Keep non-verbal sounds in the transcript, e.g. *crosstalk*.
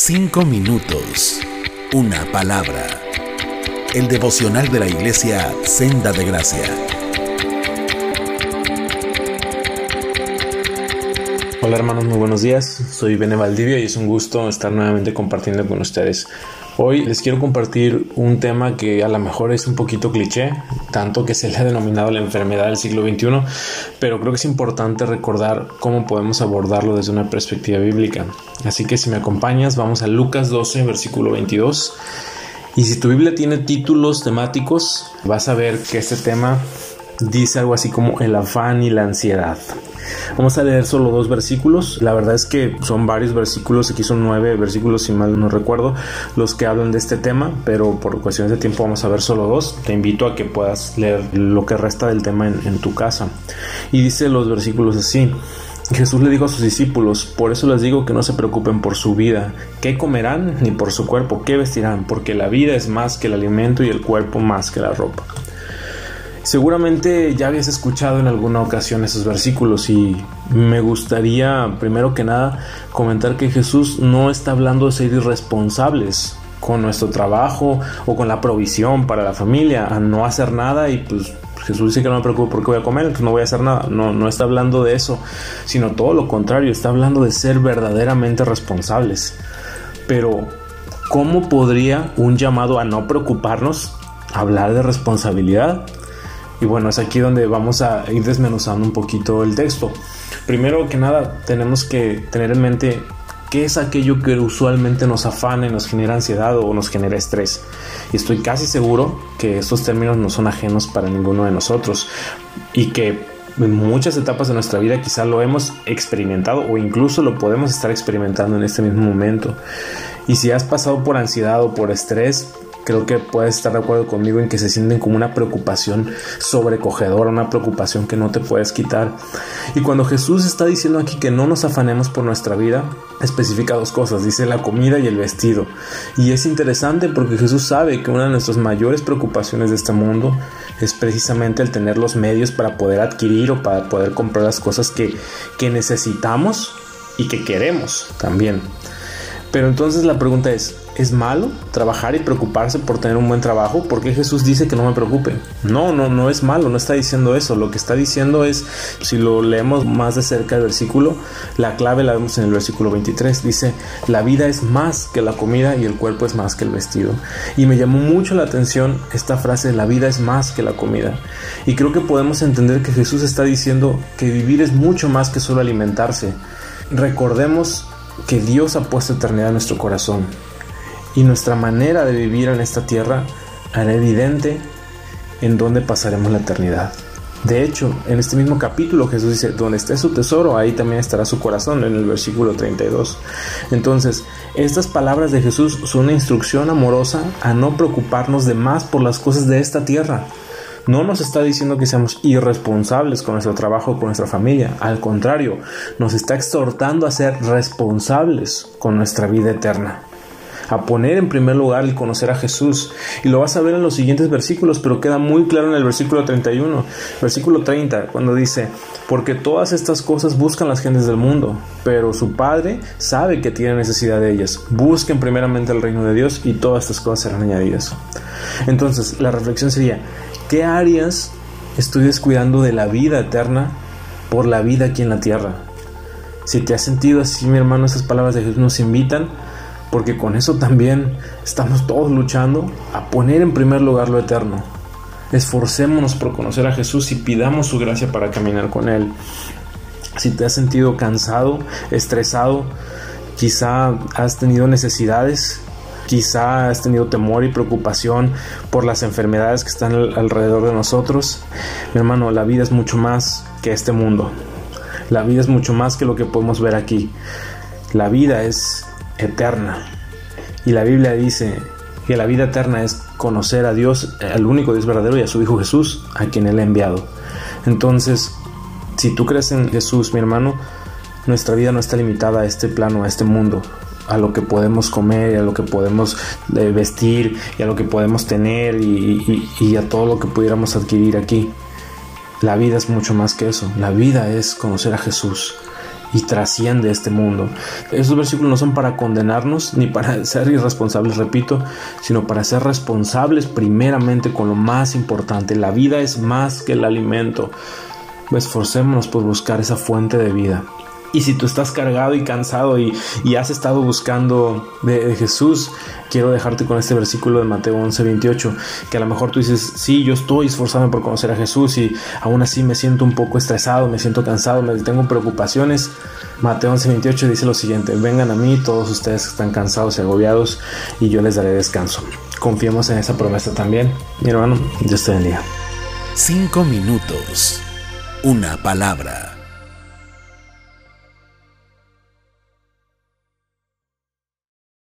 Cinco minutos. Una palabra. El devocional de la iglesia Senda de Gracia. Hola hermanos, muy buenos días. Soy Bene Valdivia y es un gusto estar nuevamente compartiendo con ustedes. Hoy les quiero compartir un tema que a lo mejor es un poquito cliché, tanto que se le ha denominado la enfermedad del siglo XXI, pero creo que es importante recordar cómo podemos abordarlo desde una perspectiva bíblica. Así que si me acompañas, vamos a Lucas 12, versículo 22. Y si tu Biblia tiene títulos temáticos, vas a ver que este tema dice algo así como el afán y la ansiedad. Vamos a leer solo dos versículos. La verdad es que son varios versículos, aquí son nueve versículos si mal no recuerdo, los que hablan de este tema, pero por cuestiones de tiempo vamos a ver solo dos. Te invito a que puedas leer lo que resta del tema en, en tu casa. Y dice los versículos así. Jesús le dijo a sus discípulos, por eso les digo que no se preocupen por su vida, qué comerán, ni por su cuerpo, qué vestirán, porque la vida es más que el alimento y el cuerpo más que la ropa. Seguramente ya habías escuchado en alguna ocasión esos versículos y me gustaría primero que nada comentar que Jesús no está hablando de ser irresponsables con nuestro trabajo o con la provisión para la familia, a no hacer nada y pues Jesús dice que no me preocupe porque voy a comer, que no voy a hacer nada. No, no está hablando de eso, sino todo lo contrario, está hablando de ser verdaderamente responsables. Pero, ¿cómo podría un llamado a no preocuparnos hablar de responsabilidad? Y bueno, es aquí donde vamos a ir desmenuzando un poquito el texto. Primero que nada, tenemos que tener en mente qué es aquello que usualmente nos afana y nos genera ansiedad o nos genera estrés. Y estoy casi seguro que estos términos no son ajenos para ninguno de nosotros y que en muchas etapas de nuestra vida quizá lo hemos experimentado o incluso lo podemos estar experimentando en este mismo momento. Y si has pasado por ansiedad o por estrés, creo que puedes estar de acuerdo conmigo en que se sienten como una preocupación sobrecogedora, una preocupación que no te puedes quitar. Y cuando Jesús está diciendo aquí que no nos afanemos por nuestra vida, especifica dos cosas, dice la comida y el vestido. Y es interesante porque Jesús sabe que una de nuestras mayores preocupaciones de este mundo es precisamente el tener los medios para poder adquirir o para poder comprar las cosas que, que necesitamos y que queremos también. Pero entonces la pregunta es, ¿es malo trabajar y preocuparse por tener un buen trabajo? ¿Por qué Jesús dice que no me preocupe? No, no, no es malo, no está diciendo eso. Lo que está diciendo es, si lo leemos más de cerca el versículo, la clave la vemos en el versículo 23. Dice, la vida es más que la comida y el cuerpo es más que el vestido. Y me llamó mucho la atención esta frase, la vida es más que la comida. Y creo que podemos entender que Jesús está diciendo que vivir es mucho más que solo alimentarse. Recordemos que Dios ha puesto eternidad en nuestro corazón y nuestra manera de vivir en esta tierra hará evidente en dónde pasaremos la eternidad. De hecho, en este mismo capítulo Jesús dice, donde esté su tesoro, ahí también estará su corazón, en el versículo 32. Entonces, estas palabras de Jesús son una instrucción amorosa a no preocuparnos de más por las cosas de esta tierra, no nos está diciendo que seamos irresponsables con nuestro trabajo, con nuestra familia. Al contrario, nos está exhortando a ser responsables con nuestra vida eterna a poner en primer lugar el conocer a Jesús. Y lo vas a ver en los siguientes versículos, pero queda muy claro en el versículo 31, versículo 30, cuando dice, porque todas estas cosas buscan las gentes del mundo, pero su Padre sabe que tiene necesidad de ellas. Busquen primeramente el reino de Dios y todas estas cosas serán añadidas. Entonces, la reflexión sería, ¿Qué áreas estoy descuidando de la vida eterna por la vida aquí en la tierra? Si te has sentido así, mi hermano, esas palabras de Jesús nos invitan, porque con eso también estamos todos luchando a poner en primer lugar lo eterno. Esforcémonos por conocer a Jesús y pidamos su gracia para caminar con Él. Si te has sentido cansado, estresado, quizá has tenido necesidades Quizá has tenido temor y preocupación por las enfermedades que están alrededor de nosotros. Mi hermano, la vida es mucho más que este mundo. La vida es mucho más que lo que podemos ver aquí. La vida es eterna. Y la Biblia dice que la vida eterna es conocer a Dios, al único Dios verdadero y a su Hijo Jesús, a quien Él ha enviado. Entonces, si tú crees en Jesús, mi hermano, nuestra vida no está limitada a este plano, a este mundo a lo que podemos comer, y a lo que podemos eh, vestir y a lo que podemos tener y, a todo lo que pudiéramos adquirir aquí. La vida es mucho más que eso. La vida es conocer a Jesús y trasciende este mundo. Esos versículos no son para condenarnos ni para *laughs* ser irresponsables, repito, sino para ser responsables primeramente con lo más importante. La vida es más que el alimento. Esforcémonos por buscar esa fuente de vida. Y si tú estás cargado y cansado y, has estado buscando de, Jesús, quiero dejarte con este versículo de Mateo 11, 28, que a lo mejor tú dices, sí, yo estoy esforzado por conocer a Jesús y aún así me siento un poco estresado, me siento cansado, me tengo preocupaciones. Mateo 11, 28 dice lo siguiente, vengan a mí todos ustedes que están cansados y agobiados y yo les daré descanso. Confiemos en esa promesa también. Mi hermano, Dios te bendiga. Cinco minutos. Una palabra